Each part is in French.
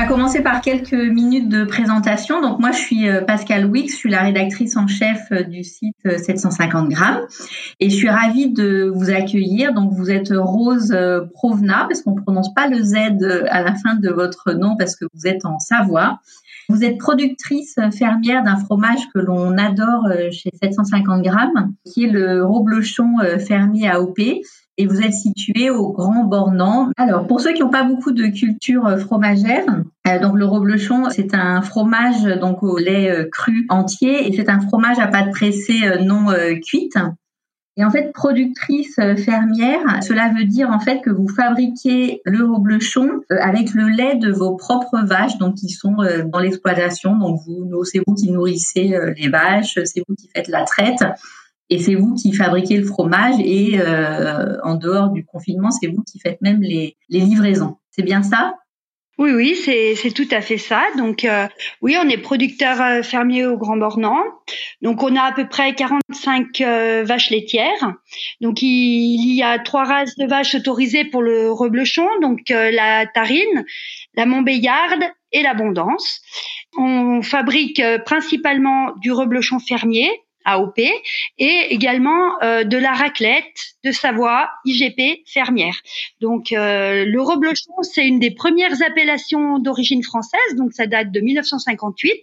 va commencer par quelques minutes de présentation. Donc moi, je suis euh, Pascal Wix, je suis la rédactrice en chef euh, du site 750 grammes et je suis ravie de vous accueillir. Donc vous êtes Rose Provna parce qu'on prononce pas le Z à la fin de votre nom parce que vous êtes en Savoie. Vous êtes productrice fermière d'un fromage que l'on adore chez 750 grammes, qui est le Roblochon fermier AOP et vous êtes situé au Grand Bornand. Alors, pour ceux qui n'ont pas beaucoup de culture euh, fromagère, euh, donc le Roblochon, c'est un fromage donc au lait euh, cru entier et c'est un fromage à pâte pressée non cuite. Et en fait, productrice fermière, cela veut dire en fait que vous fabriquez le reblochon avec le lait de vos propres vaches, donc qui sont dans l'exploitation. Donc vous, c'est vous qui nourrissez les vaches, c'est vous qui faites la traite. Et c'est vous qui fabriquez le fromage et euh, en dehors du confinement, c'est vous qui faites même les, les livraisons. C'est bien ça? Oui, oui, c'est tout à fait ça. Donc, euh, oui, on est producteur euh, fermier au Grand Bornand. Donc, on a à peu près 45 vaches laitières. Donc, il, y a trois races de vaches autorisées pour le reblochon. Donc, la tarine, la montbéillarde et l'abondance. On fabrique principalement du reblochon fermier AOP, et également euh, de la raclette de Savoie, IGP fermière. Donc euh, le reblochon, c'est une des premières appellations d'origine française, donc ça date de 1958,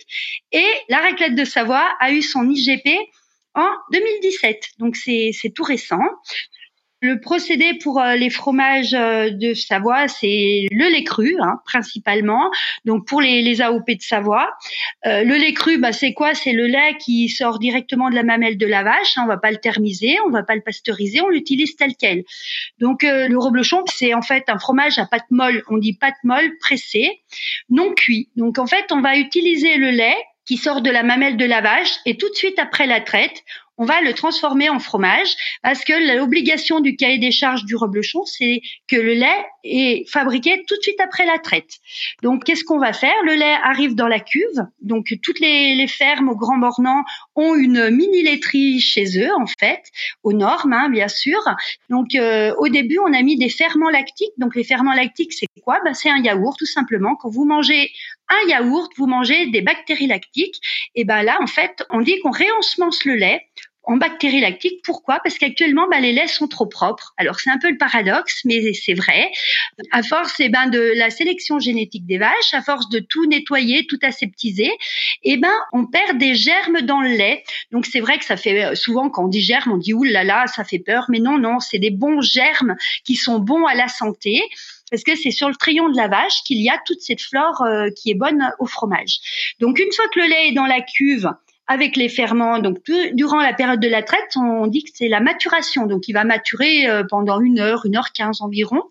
et la raclette de Savoie a eu son IGP en 2017, donc c'est tout récent. Le procédé pour euh, les fromages euh, de Savoie, c'est le lait cru, hein, principalement. Donc pour les, les, AOP de Savoie, euh, le lait cru, bah, c'est quoi? C'est le lait qui sort directement de la mamelle de la vache. Hein, on va pas le thermiser, on va pas le pasteuriser, on l'utilise tel quel. Donc le reblochon, c'est en fait un fromage à pâte molle. On dit pâte molle pressée, non cuit. Donc en fait, on va utiliser le lait qui sort de la mamelle de la vache et tout de suite après la traite, on va le transformer en fromage parce que l'obligation du cahier des charges du reblochon, c'est que le lait est fabriqué tout de suite après la traite. Donc, qu'est-ce qu'on va faire? Le lait arrive dans la cuve. Donc, toutes les, fermes au Grand Bornand ont une mini laiterie chez eux, en fait, aux normes, hein, bien sûr. Donc, euh, au début, on a mis des ferments lactiques. Donc, les ferments lactiques, c'est quoi? Ben, C'est un yaourt, tout simplement. Quand vous mangez un yaourt, vous mangez des bactéries lactiques. Et ben là, en fait, on dit qu'on réensemence le lait en bactéries lactiques. Pourquoi? Parce qu'actuellement, bah, les laits sont trop propres. Alors c'est un peu le paradoxe, mais c'est vrai. À force eh ben, de la sélection génétique des vaches, à force de tout nettoyer, tout aseptiser, eh ben, on perd des germes dans le lait. Donc c'est vrai que ça fait euh, souvent quand on dit germes, on dit oulala, là là, ça fait peur. Mais non, non, c'est des bons germes qui sont bons à la santé parce que c'est sur le trayon de la vache qu'il y a toute cette flore euh, qui est bonne au fromage. Donc une fois que le lait est dans la cuve, avec les ferments. Donc, durant la période de la traite, on dit que c'est la maturation. Donc, il va maturer euh, pendant une heure, une heure quinze environ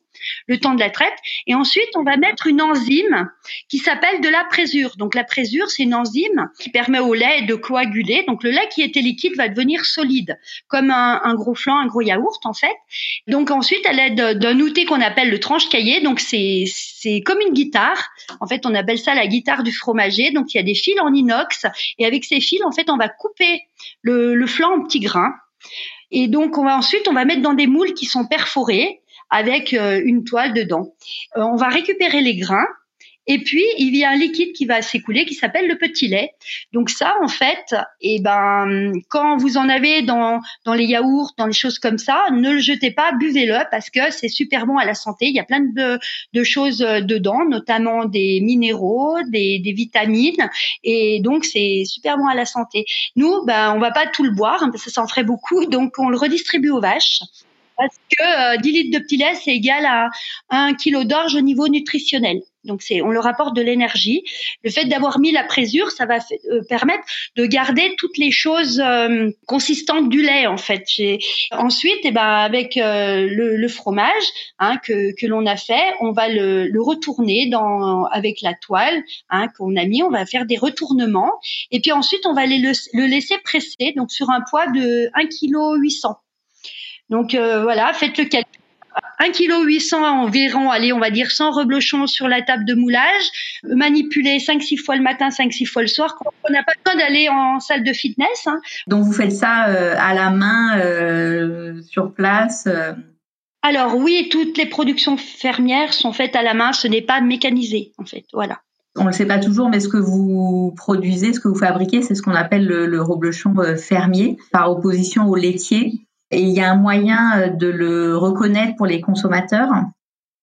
le temps de la traite. Et ensuite, on va mettre une enzyme qui s'appelle de la présure. Donc la présure, c'est une enzyme qui permet au lait de coaguler. Donc le lait qui était liquide va devenir solide, comme un, gros flan, un gros yaourt en fait. Donc ensuite, à l'aide d'un outil qu'on appelle le tranche-cahier, donc c'est c'est comme une guitare. En fait, on appelle ça la guitare du fromager. Donc il y a des fils en inox et avec ces fils, en fait, on va couper le, le flan en petits grains. Et donc, on va ensuite, on va mettre dans des moules qui sont perforés avec euh, une toile dedans. Euh, on va récupérer les grains et puis, il y a un liquide qui va s'écouler qui s'appelle le petit lait. Donc ça, en fait, eh ben, quand vous en avez dans, dans les yaourts, dans les choses comme ça, ne le jetez pas, buvez-le parce que c'est super bon à la santé. Il y a plein de, de choses euh, dedans, notamment des minéraux, des, des vitamines. Et donc, c'est super bon à la santé. Nous, ben, on va pas tout le boire, parce que ça en ferait beaucoup. Donc, on le redistribue aux vaches parce que 10 euh, litres de petit lait, c'est égal à 1 kg d'orge au niveau nutritionnel. Donc c'est, on leur apporte de l'énergie. Le fait d'avoir mis la présure, ça va euh, permettre de garder toutes les choses euh, consistantes du lait en fait. Ensuite, eh ben avec le, fromage hein, que, que l'on a fait, on va le, retourner dans avec la toile hein, qu'on a mis. On va faire des retournements et puis ensuite on va les, le, laisser presser donc sur un poids de 1 kg 800. Donc euh, voilà, faites le calcul. 1 kg 800 environ, allez, on va dire 100 reblochons sur la table de moulage, manipuler 5-6 fois le matin, 5-6 fois le soir. On n'a pas besoin d'aller en salle de fitness. Hein. Donc vous faites ça euh, à la main, euh, sur place Alors oui, toutes les productions fermières sont faites à la main, ce n'est pas mécanisé en fait, voilà. on ne le sait pas toujours, mais ce que vous produisez, ce que vous fabriquez, c'est ce qu'on appelle le, le reblochon fermier, par opposition au laitier. Et il y a un moyen de le reconnaître pour les consommateurs?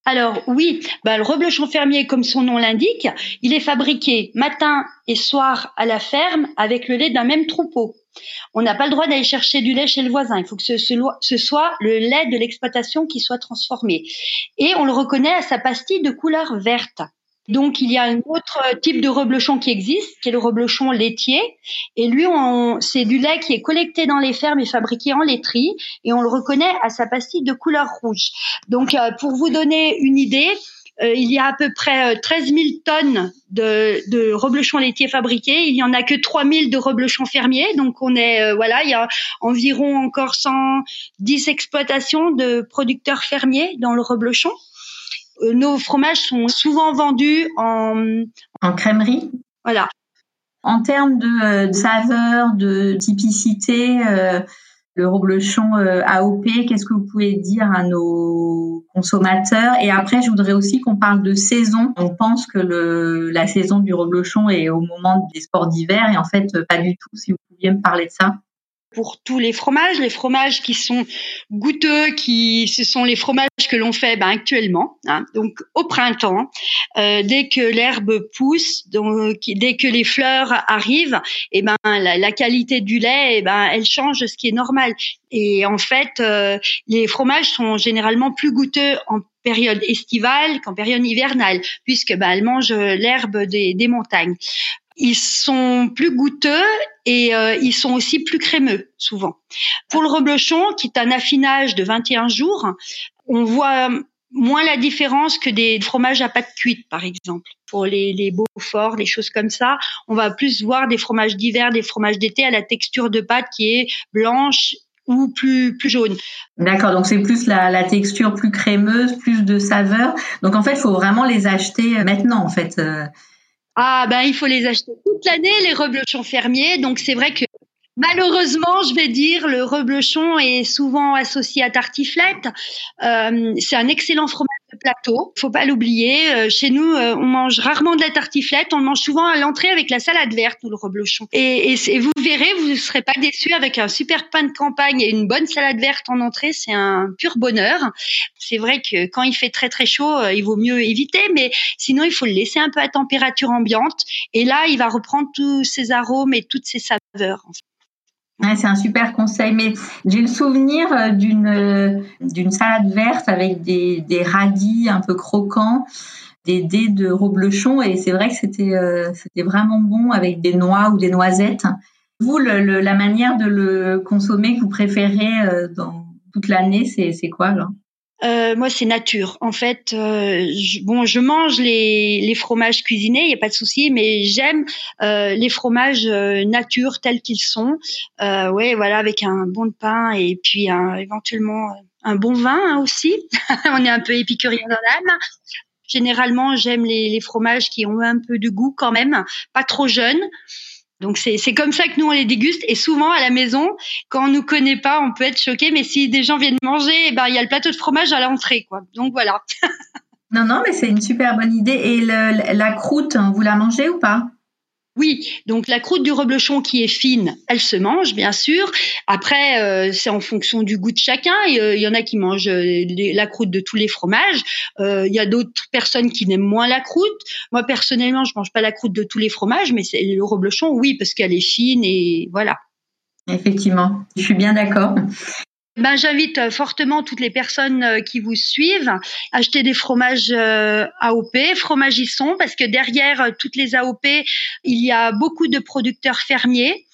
Alors oui, bah, le reblochon fermier, comme son nom l'indique, il est fabriqué matin et soir à la ferme avec le lait d'un même troupeau. On n'a pas le droit d'aller chercher du lait chez le voisin. Il faut que ce soit le lait de l'exploitation qui soit transformé. Et on le reconnaît à sa pastille de couleur verte. Donc il y a un autre type de reblochon qui existe, qui est le reblochon laitier. Et lui, c'est du lait qui est collecté dans les fermes et fabriqué en laiterie, et on le reconnaît à sa pastille de couleur rouge. Donc euh, pour vous donner une idée, euh, il y a à peu près 13 euh, 000 tonnes de, de reblochons laitiers fabriqués. Il y en a que 3 000 de reblochons fermiers. Donc on est voilà, il y a environ encore 110 exploitations de producteurs fermiers dans le reblochon. Euh, nos fromages sont souvent vendus en, en crèmerie. Voilà. En termes de, euh, saveur, de typicité, euh, le reblochon AOP, qu'est-ce que vous pouvez dire à nos consommateurs? Et après, je voudrais aussi qu'on parle de saison. On pense que le, la saison du reblochon est au moment des sports d'hiver et en fait, pas du tout. Si vous pouviez me parler de ça pour tous les fromages, les fromages qui sont goûteux, qui ce sont les fromages que l'on fait ben, actuellement. Hein. donc au printemps, euh, dès que l'herbe pousse, donc dès que les fleurs arrivent, et eh ben la, qualité du lait, et eh ben elle change, ce qui est normal. Et en fait, euh, les fromages sont généralement plus goûteux en période estivale qu'en période hivernale, puisque ben, elles mangent l'herbe des, des montagnes. Ils sont plus goûteux et euh, ils sont aussi plus crémeux souvent. Pour le reblochon, qui est un affinage de 21 jours, on voit moins la différence que des fromages à pâte cuite, par exemple. Pour les, les Beaufort, les choses comme ça, on va plus voir des fromages d'hiver, des fromages d'été à la texture de pâte qui est blanche ou plus plus jaune. D'accord, donc c'est plus la, la, texture plus crémeuse, plus de saveur. Donc en fait, il faut vraiment les acheter maintenant, en fait. Ah ben il faut les acheter toute l'année les reblochons fermiers. Donc c'est vrai que Malheureusement, je vais dire, le reblochon est souvent associé à tartiflette. Euh, c'est un excellent fromage plateau. Faut pas l'oublier. Euh, chez nous, euh, on mange rarement de la tartiflette. On mange souvent à l'entrée avec la salade verte ou le reblochon. Et, et, vous verrez, vous ne serez pas déçus avec un super pain de campagne et une bonne salade verte en entrée. C'est un pur bonheur. C'est vrai que quand il fait très très chaud, euh, il vaut mieux éviter, mais sinon il faut le laisser un peu à température ambiante. Et là, il va reprendre tous ses arômes et toutes ses saveurs. C'est un super conseil, mais j'ai le souvenir euh, d'une euh, d'une salade verte avec des, des radis un peu croquants, des dés de reblochon, et c'est vrai que c'était c'était vraiment bon avec des noix ou des noisettes. Vous, le, la manière de le consommer que vous préférez dans toute l'année, c'est quoi là euh, moi, c'est nature. En fait, euh, je, bon, je mange les, les fromages cuisinés, il n'y a pas de souci, mais j'aime euh, les fromages euh, nature tels qu'ils sont. Euh, ouais, voilà, avec un bon pain et puis un, éventuellement un bon vin hein, aussi. On est un peu épicurien dans l'âme. Généralement, j'aime les, les fromages qui ont un peu de goût quand même, pas trop jeunes. Donc c'est comme ça que nous on les déguste. Et souvent à la maison quand on nous connaît pas on peut être choqué. Mais si des gens viennent manger eh ben il y a le plateau de fromage à l'entrée quoi. Donc voilà. non non mais c'est une super bonne idée. Et la croûte vous la mangez ou pas? Oui, donc la croûte du reblochon qui est fine, elle se mange bien sûr. Après, euh, c'est en fonction du goût de chacun. Il euh, y en a qui mangent euh, la croûte de tous les fromages. Il y a d'autres personnes qui n'aiment moins la croûte. Moi personnellement, je mange pas la croûte de tous les fromages, mais c'est le reblochon, oui, parce qu'elle est fine et voilà. Effectivement, je suis bien d'accord. Ben, j'invite euh, fortement toutes les personnes euh, qui vous suivent à acheter des fromages euh, AOP, fromagisson, parce que derrière toutes les AOP, il y a beaucoup de producteurs fermiers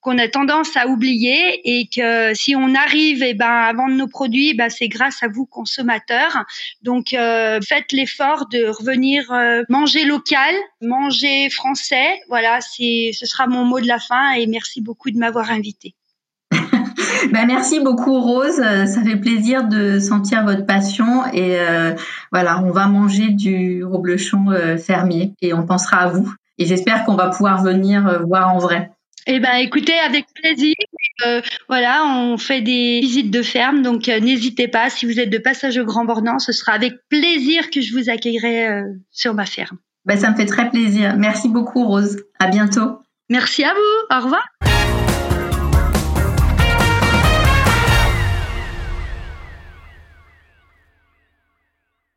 qu'on a tendance à oublier et que si on arrive et eh ben à vendre nos produits ben c'est grâce à vous consommateurs. Donc faites l'effort de revenir manger local manger français. Voilà ce sera mon mot de la fin et merci beaucoup de m'avoir invité ben, merci beaucoup Rose, euh, ça fait plaisir de sentir votre passion et euh, voilà, on va manger du reblochon euh, fermier et on pensera à vous. Et j'espère qu'on va pouvoir venir voir en vrai. Eh ben, écoutez, avec plaisir. voilà, on fait des visites de ferme, donc n'hésitez pas. Si vous êtes de passage au Grand Bornand, ce sera avec plaisir que je vous accueillerai sur ma ferme. Ben, ça me fait très plaisir. Merci beaucoup, Rose. À bientôt. Merci à vous. Au revoir.